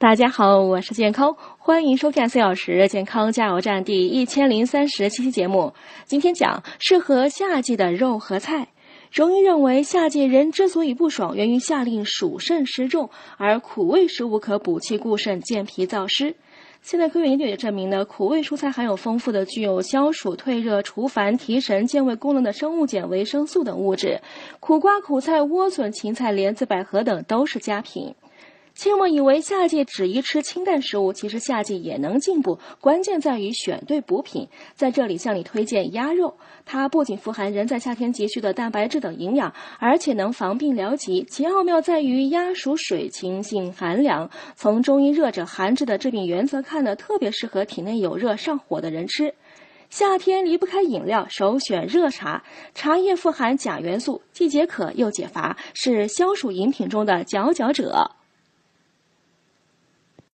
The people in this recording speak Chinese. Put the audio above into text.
大家好，我是健康，欢迎收看四小时健康加油站第一千零三十七期节目。今天讲适合夏季的肉和菜。中医认为，夏季人之所以不爽，源于夏令暑肾湿重，而苦味食物可补气固肾、健脾燥湿。现代科学研究也证明呢，苦味蔬菜含有丰富的具有消暑、退热、除烦、提神、健胃功能的生物碱、维生素等物质。苦瓜、苦菜、莴笋、芹菜、莲子、百合等都是佳品。切莫以为夏季只宜吃清淡食物，其实夏季也能进补，关键在于选对补品。在这里向你推荐鸭肉，它不仅富含人在夏天急需的蛋白质等营养，而且能防病疗疾。其奥妙在于鸭属水，清性寒凉。从中医热者寒治的治病原则看呢，特别适合体内有热上火的人吃。夏天离不开饮料，首选热茶。茶叶富含钾元素，既解渴又解乏，是消暑饮品中的佼佼者。